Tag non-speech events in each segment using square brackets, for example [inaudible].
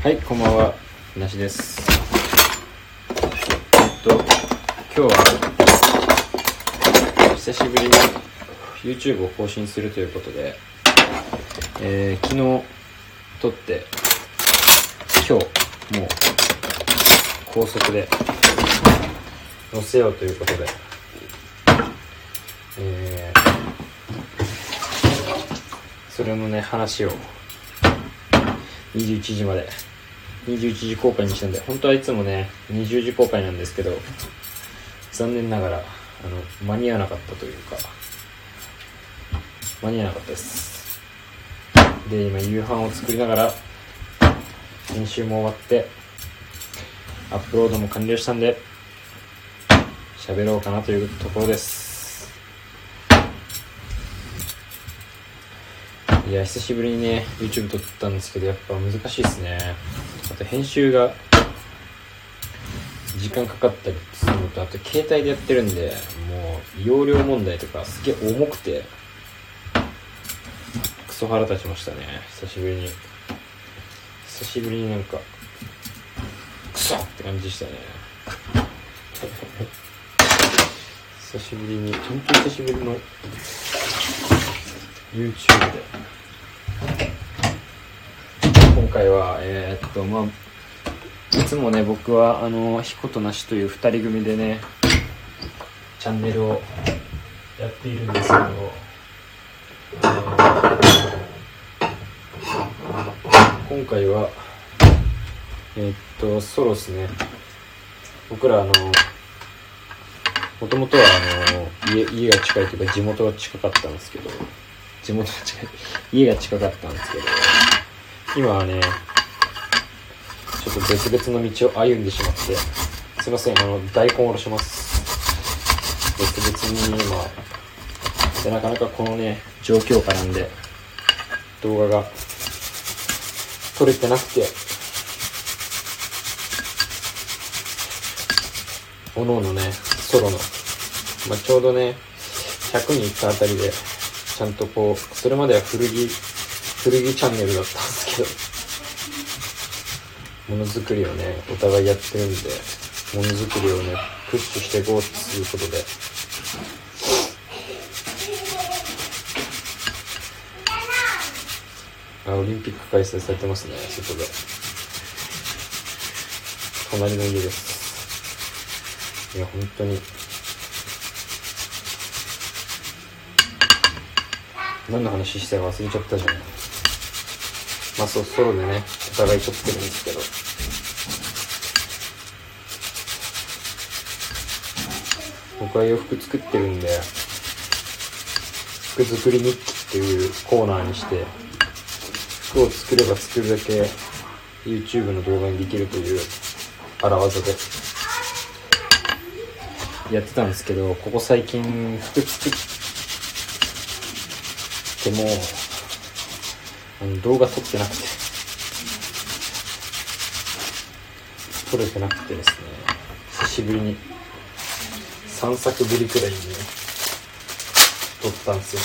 はい、こんばんは。なしです。えっと、今日は、久しぶりに YouTube を更新するということで、えー昨日撮って、今日、もう、高速で、載せようということで、えーそれのね、話を、21時まで。21時公開にしたんで本当はいつもね20時公開なんですけど残念ながらあの間に合わなかったというか間に合わなかったです。で今夕飯を作りながら編集も終わってアップロードも完了したんで喋ろうかなというところです。いや久しぶりにね YouTube 撮ったんですけどやっぱ難しいですね。あと編集が時間かかったりするのとあと携帯でやってるんでもう容量問題とかすげえ重くてクソ腹立ちましたね。久しぶりに。久しぶりになんかクソって感じでしたね。[laughs] 久しぶりに本当に久しぶりの YouTube で。今回はえーっとまあいつもね僕はあの彦となしという2人組でねチャンネルをやっているんですけど、今回はえーっとソロですね。僕らあのもともとはあの家家が近いというか地元が近かったんですけど地元が近い家が近かったんですけど今はねちょっと別々の道を歩んでしまってすいませんあの大根おろします。別々に今でなかなかこのね状況下なんで動画が撮れてなくておのおのねソロの、まあ、ちょうどね100人いったあたりでちゃんとこうそれまでは古着古着チャンネルだったんですけど。ものづくりをねお互いやってるんでものづくりをねプッシュしていこうっていうことで。あオリンピック開催されてますね外で。隣の家です。いや本当に。何の話してたか忘れちゃったじゃん。まあそうソロでね。お互い撮ってるんですけど。僕は洋服作ってるんで服作り日記っていうコーナーにして服を作れば作るだけ YouTube の動画にできるという荒技でやってたんですけどここ最近服作っても動画撮ってなくて。撮れてなくてですね。久しぶりに。3作ぶりくらいにね撮ったんですよ。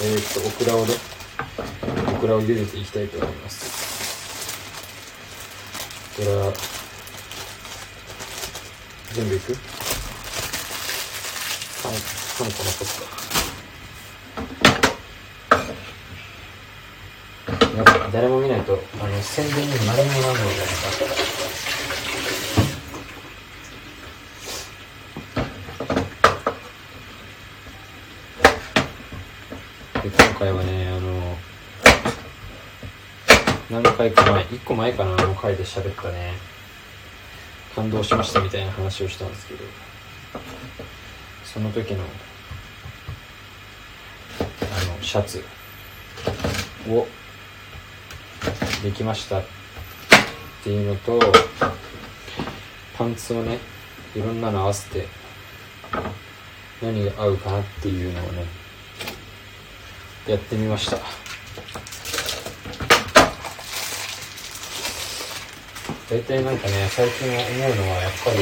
えー、っとオクラをねオクラを茹でていきたいと思います。オクラ全部いく？3個残った。やっぱ誰も見ないとあの宣伝にも何もならないじゃないかで今回はねあの何回か前1個前かなあの回で喋ったね。感動しましたみたいな話をしたんですけど。その時のあのシャツをできましたっていうのとパンツをねいろんなの合わせて何が合うかなっていうのをねやってみました。大体なんかね最近思うのはやっぱり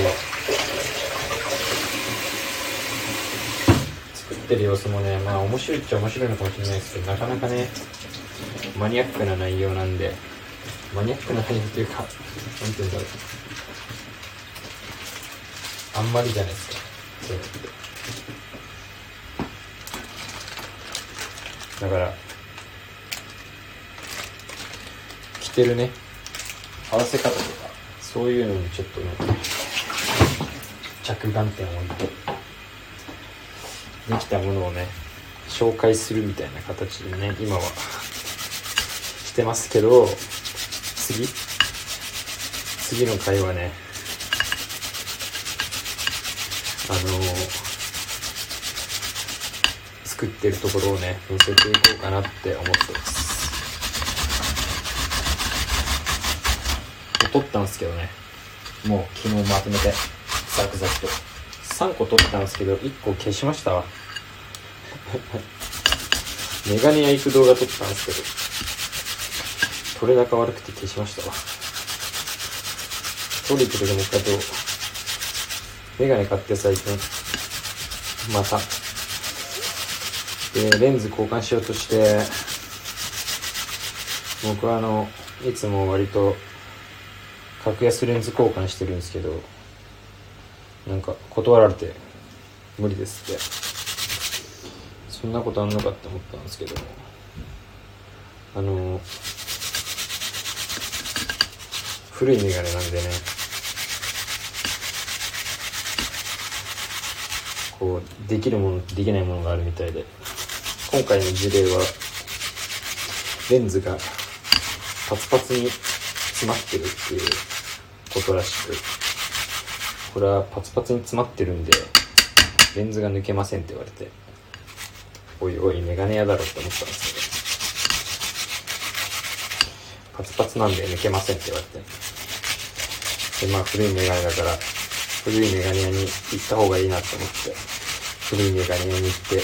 作ってる様子もねまあ面白いっちゃ面白いのかもしれないですけどなかなかねマニアックな内容なんでマニアックな内容というか、なんて言うんだろう。あんまりじゃないですか。そういうのって。だから、着てるね、合わせ方とか、そういうのにちょっとね、着眼点を置いて、できたものをね、紹介するみたいな形でね、今はしてますけど、次。次の回はね、あのー作ってるところをね載せていこうかなって思ってます。撮ったんですけどね。もう昨日まとめてザクザクと。3個撮ったんですけど1個消しましたわ。[laughs] メガネ屋行く動画撮ったんですけど。取れ高悪くて消しましたわ。撮るけどもう一回とメガネ買って最近。また。でレンズ交換しようとして。僕はあのいつも割と格安レンズ交換してるんですけどなんか断られて無理ですって。そんなことあんのかって思ったんですけどあの古いメガネなんでね。こうできるものできないものがあるみたいで。今回の事例はレンズがパツパツに詰まってるっていうことらしくこれはパツパツに詰まってるんでレンズが抜けませんって言われておいおいメガネ屋だろって思ったんですけど。パツパツなんで抜けませんって言われて。でまあ古いメガネだから古いメガネ屋に行った方がいいなと思って古いメガネ屋に行って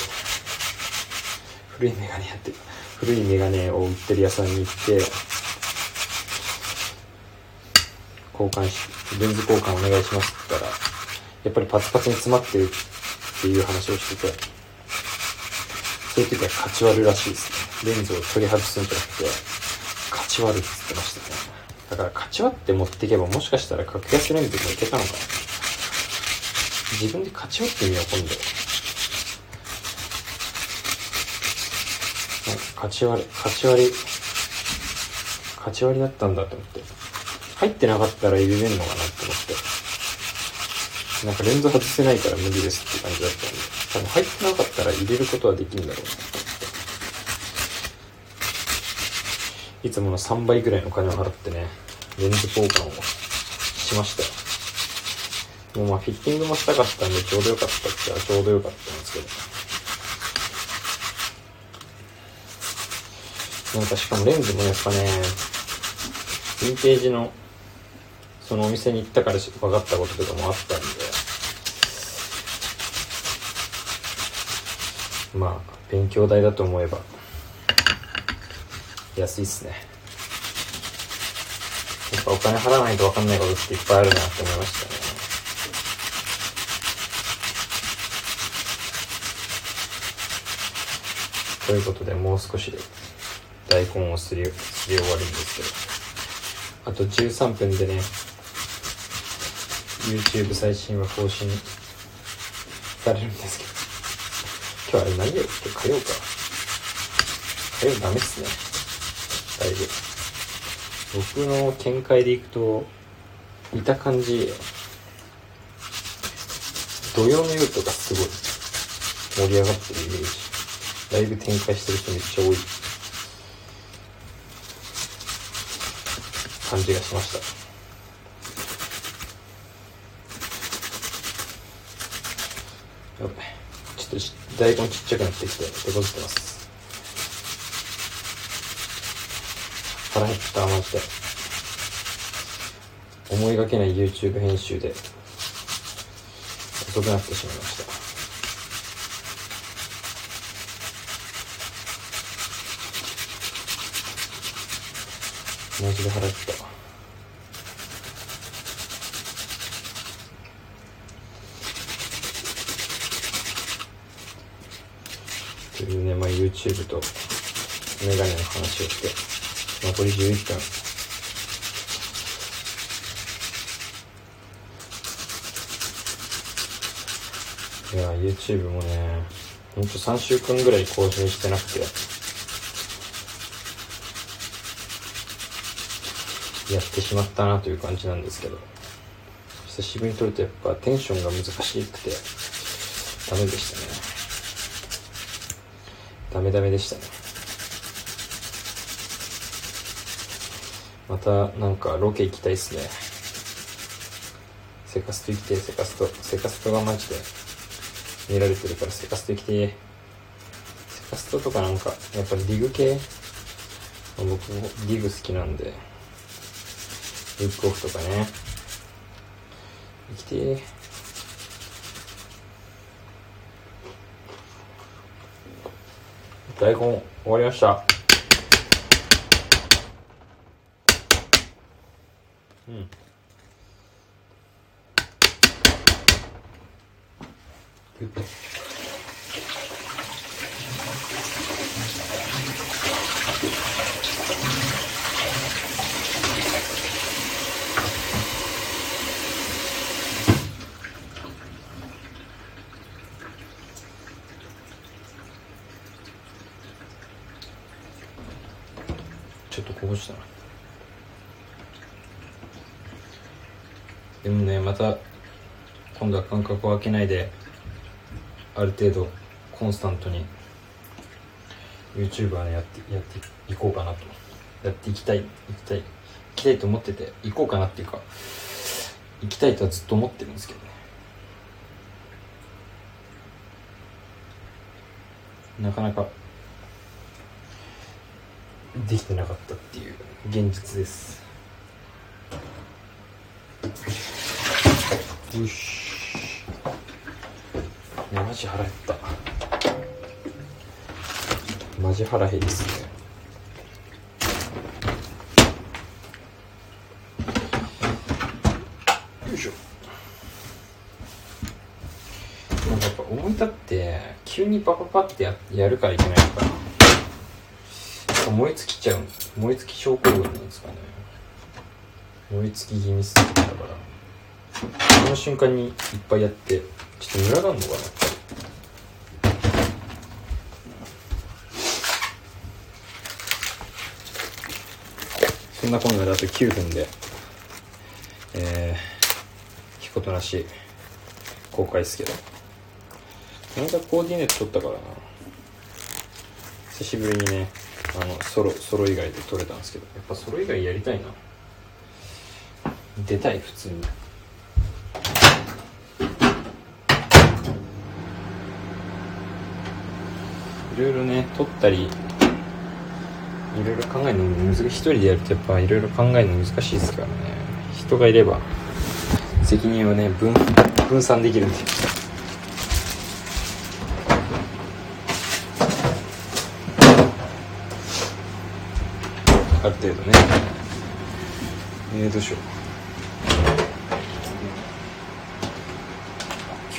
古いメガネやってる古いメガネを売ってる屋さんに行って交換しレンズ交換お願いしますって言ったらやっぱりパツパツに詰まってるっていう話をしててそういう時は勝ち割るらしいですね。レンズを取り外すんじゃなくて勝ち割るって言ってましたね。だから勝ち割って持っていけばもしかしたら格安レンズもいけたのかな自分で勝ち割ってみよう今度勝ち割り、勝ち割り、勝ち割りだったんだと思って。入ってなかったら入れれんのかなって思って。なんかレンズ外せないから無理ですって感じだったんで。多分入ってなかったら入れることはできるんだろうなと思って。いつもの3倍ぐらいの金を払ってね、レンズ交換をしましたよ。もうまあフィッティングもしたかったんでちょうどよかったっちゃちょうどよかったんですけど。なんかしかもレンズもやっぱね、ヴィンテージの、そのお店に行ったから分かったこととかもあったんで、まあ、勉強代だと思えば、安いっすね。やっぱお金払わないと分かんないことっていっぱいあるなって思いましたね。ということで、もう少しで大根をすりすり終わるんですけどあと13分でね YouTube 最新は更新されるんですけど今日あれ何曜日って火曜か火曜ダメっすねだいぶ僕の見解でいくと見た感じ土曜の夜とかすごい盛り上がってるイメージ。だいぶ展開してる人めっちゃ多い。感じがしました。やばいちょっと大根ちっちゃくなってきて手こずってます。腹減ったマジで思いがけない YouTube 編集で遅くなってしまいました。マジで腹減った。というね、まあ、YouTube とメガネの話をして。残り11分いや YouTube もねほんと3週間ぐらい更新してなくて。やってしまったなという感じなんですけど。久しぶりに撮るとやっぱテンションが難しくてダメでしたね。ダメダメでしたね。またなんかロケ行きたいっすね。セカスト行きてセカストセカストがマジで見られてるからセカスト行きてセカストとかなんかやっぱりディグ系？僕もディグ好きなんでブックオフとかね。行きて大根終わりました。ちょっとこぼしたな。でもねまた今度は間隔を空けないである程度コンスタントに YouTuber はねやってやっていこうかなと。やっていきたい行きたい行きたいと思ってて行こうかなっていうか行きたいとはずっと思ってるんですけどね。なかなかできてなかったっていう現実です。よし。やマジ腹減った。マジ腹減りっすね。よいしょ。なんかやっぱ思い立って急にパパパってややるからいけないのかな。燃え尽きちゃう燃え尽き症候群なんですかね。燃え尽き気味すぎだからその瞬間にいっぱいやってちょっとムラがあるのかなそんなこんなであと9分でえー、ひことなし公開ですけど。この間コーディネート取ったからな。久しぶりにねあのソロソロ以外で撮れたんですけど。やっぱソロ以外やりたいな。出たい普通にいろいろね撮ったりいろいろ考えるのも難しい。一人でやるとやっぱいろいろ考えるの難しいですからね。人がいれば責任をね分分散できるんで。ある程度ね。えー、どうしよう。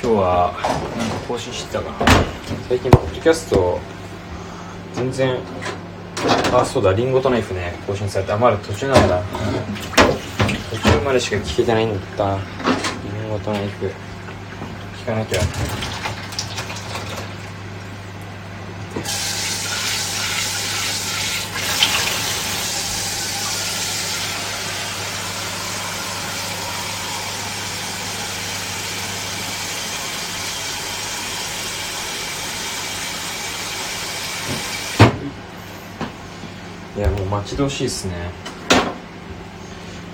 今日はなんか更新してたかな。最近ポッドキャスト全然あそうだリンゴとナイフね更新されてあまだ途中なんだ。途中までしか聞けてないんだ。ったリンゴとナイフ。聞かなきゃ。いやもう待ち遠しいですね。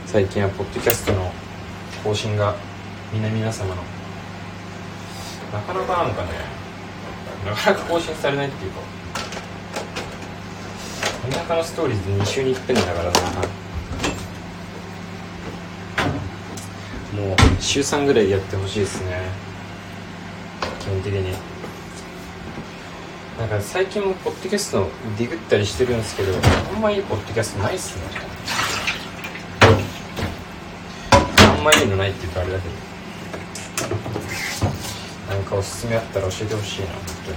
最近はポッドキャストの更新がみんな皆様の。なかなかなんかねなかなか更新されないっていうか。田舎のストーリーズ2週に1遍だからな。もう週3ぐらいでやってほしいですね。基本的に。なんか最近もポッドキャストディグったりしてるんですけどあんまいいポッドキャストないっすね。あんまいいのないって言うとあれだけど。なんかおすすめあったら教えてほしいな本当に。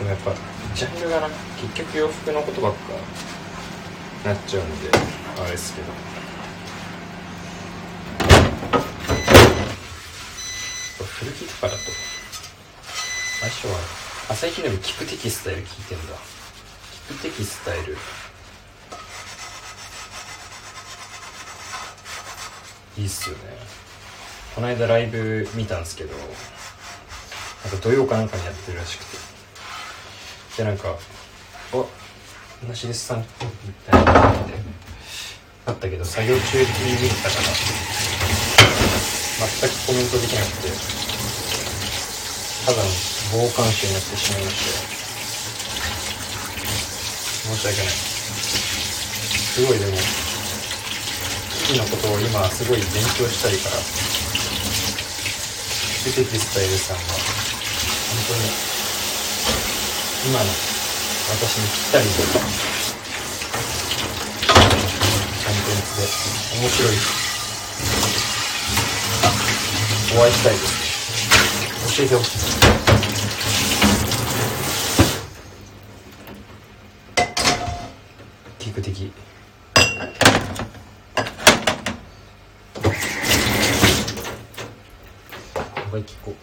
でもやっぱジャンルがな結局洋服のことばっかなっちゃうんであれですけど。ルギとかだと。相性は朝日でもキプテキスタイル聞いてんだキプテキスタイルいいっすよね。この間ライブ見たんですけどなんか土曜かなんかにやってるらしくて。でなんか「おなしですさん」みたいな感じで。あったけど作業中に見たから全くコメントできなくて。ただの傍観視になってしまいまして申し訳ないす。ごいでも日々のことを今す。ごい勉強したいから出てきスタイルさんは本当に今の私にぴったりのコンテンツで面白いお会いしたいです。教えてほしい聞く的もう一回聞こ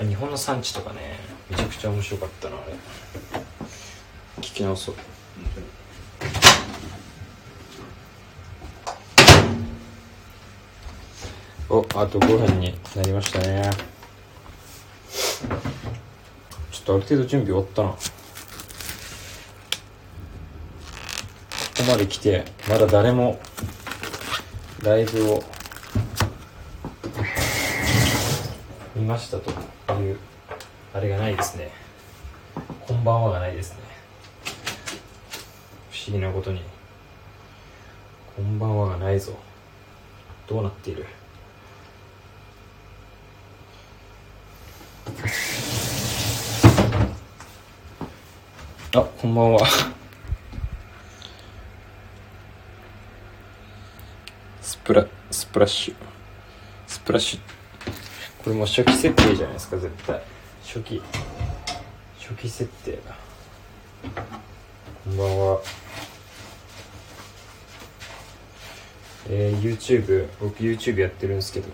う。日本の産地とかね。めちゃくちゃ面白かったなあれ。聞き直そう。おあと5分になりましたね。ちょっとある程度準備終わったな。こまで来てまだ誰もライブを見ましたというあれがないですね。こんばんはがないですね。不思議なことに。こんばんはがないぞ。どうなっている？あこんばんはスプラスプラッシュ。スプラッシュ。これも初期設定じゃないですか絶対。初期。初期設定。だこんばんは。えー、YouTube 僕 YouTube やってるんですけど。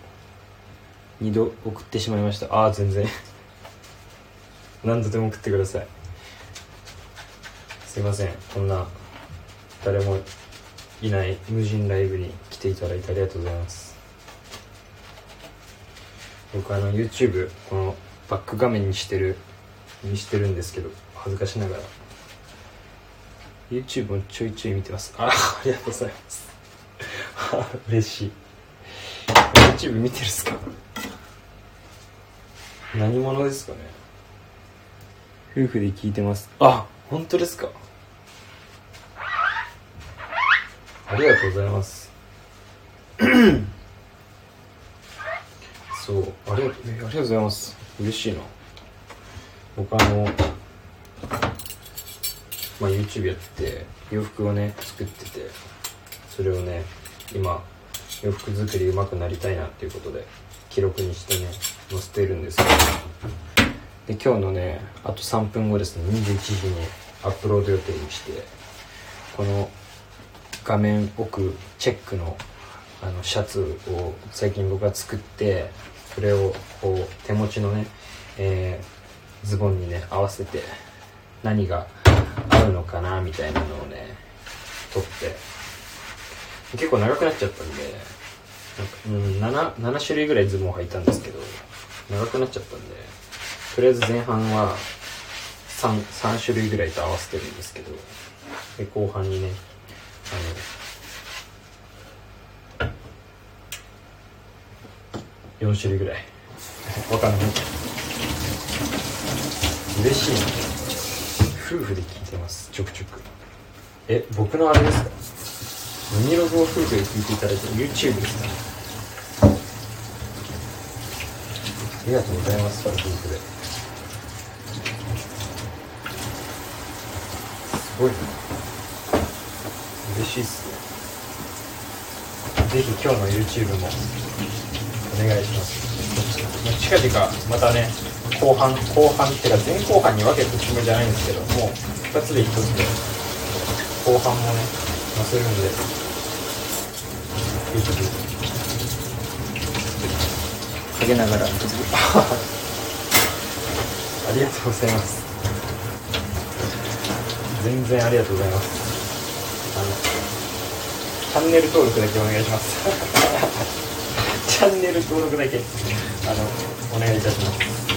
2度送ってしまいました。ああ全然。[laughs] 何度でも送ってください。すいません。こんな誰もいない無人ライブに来ていただいてありがとうございます。僕あの YouTube このバック画面にしてるにしてるんですけど恥ずかしながら。YouTube もちょいちょい見てます。あありがとうございます。[laughs] 嬉しい。YouTube 見てるっすか？何者ですかね？夫婦で聞いてます。あ本当ですか？ありがとうございます。[coughs] そうありがとうえありがとうございます。嬉しいな。僕あのまあ YouTube やってて洋服をね作っててそれをね今洋服作り上手くなりたいなっていうことで記録にしてね載せてるんですけど。で今日のねあと3分後ですね21時にアップロード予定にしてこの画面奥チェックのあのシャツを最近僕が作ってそれをこう手持ちのね、えー、ズボンにね合わせて何が合うのかなみたいなのをね撮って。結構長くなっちゃったんでなんか、うん、7, 7種類ぐらいズボン履いたんですけど長くなっちゃったんでとりあえず前半は 3, 3種類ぐらいと合わせてるんですけどで後半にね4種類ぐらい。わかんない。嬉しいな夫婦で聞いてます。ちょくちょく。え僕のあれですか？ミニログを夫婦で聞いていただいて YouTube ですか？ありがとうございます夫婦で。すごいな。嬉しいっすね。ぜひ今日の YouTube もお願いします。近々またね後半後半っていうか前後半に分けたつもりじゃないんですけどもう2つで1つで後半もね載せるんでぜひ。げながら [laughs] ありがとうございます。全然ありがとうございます。あのチャンネル登録だけお願いします。[laughs] チャンネル登録だけあのお願いいたします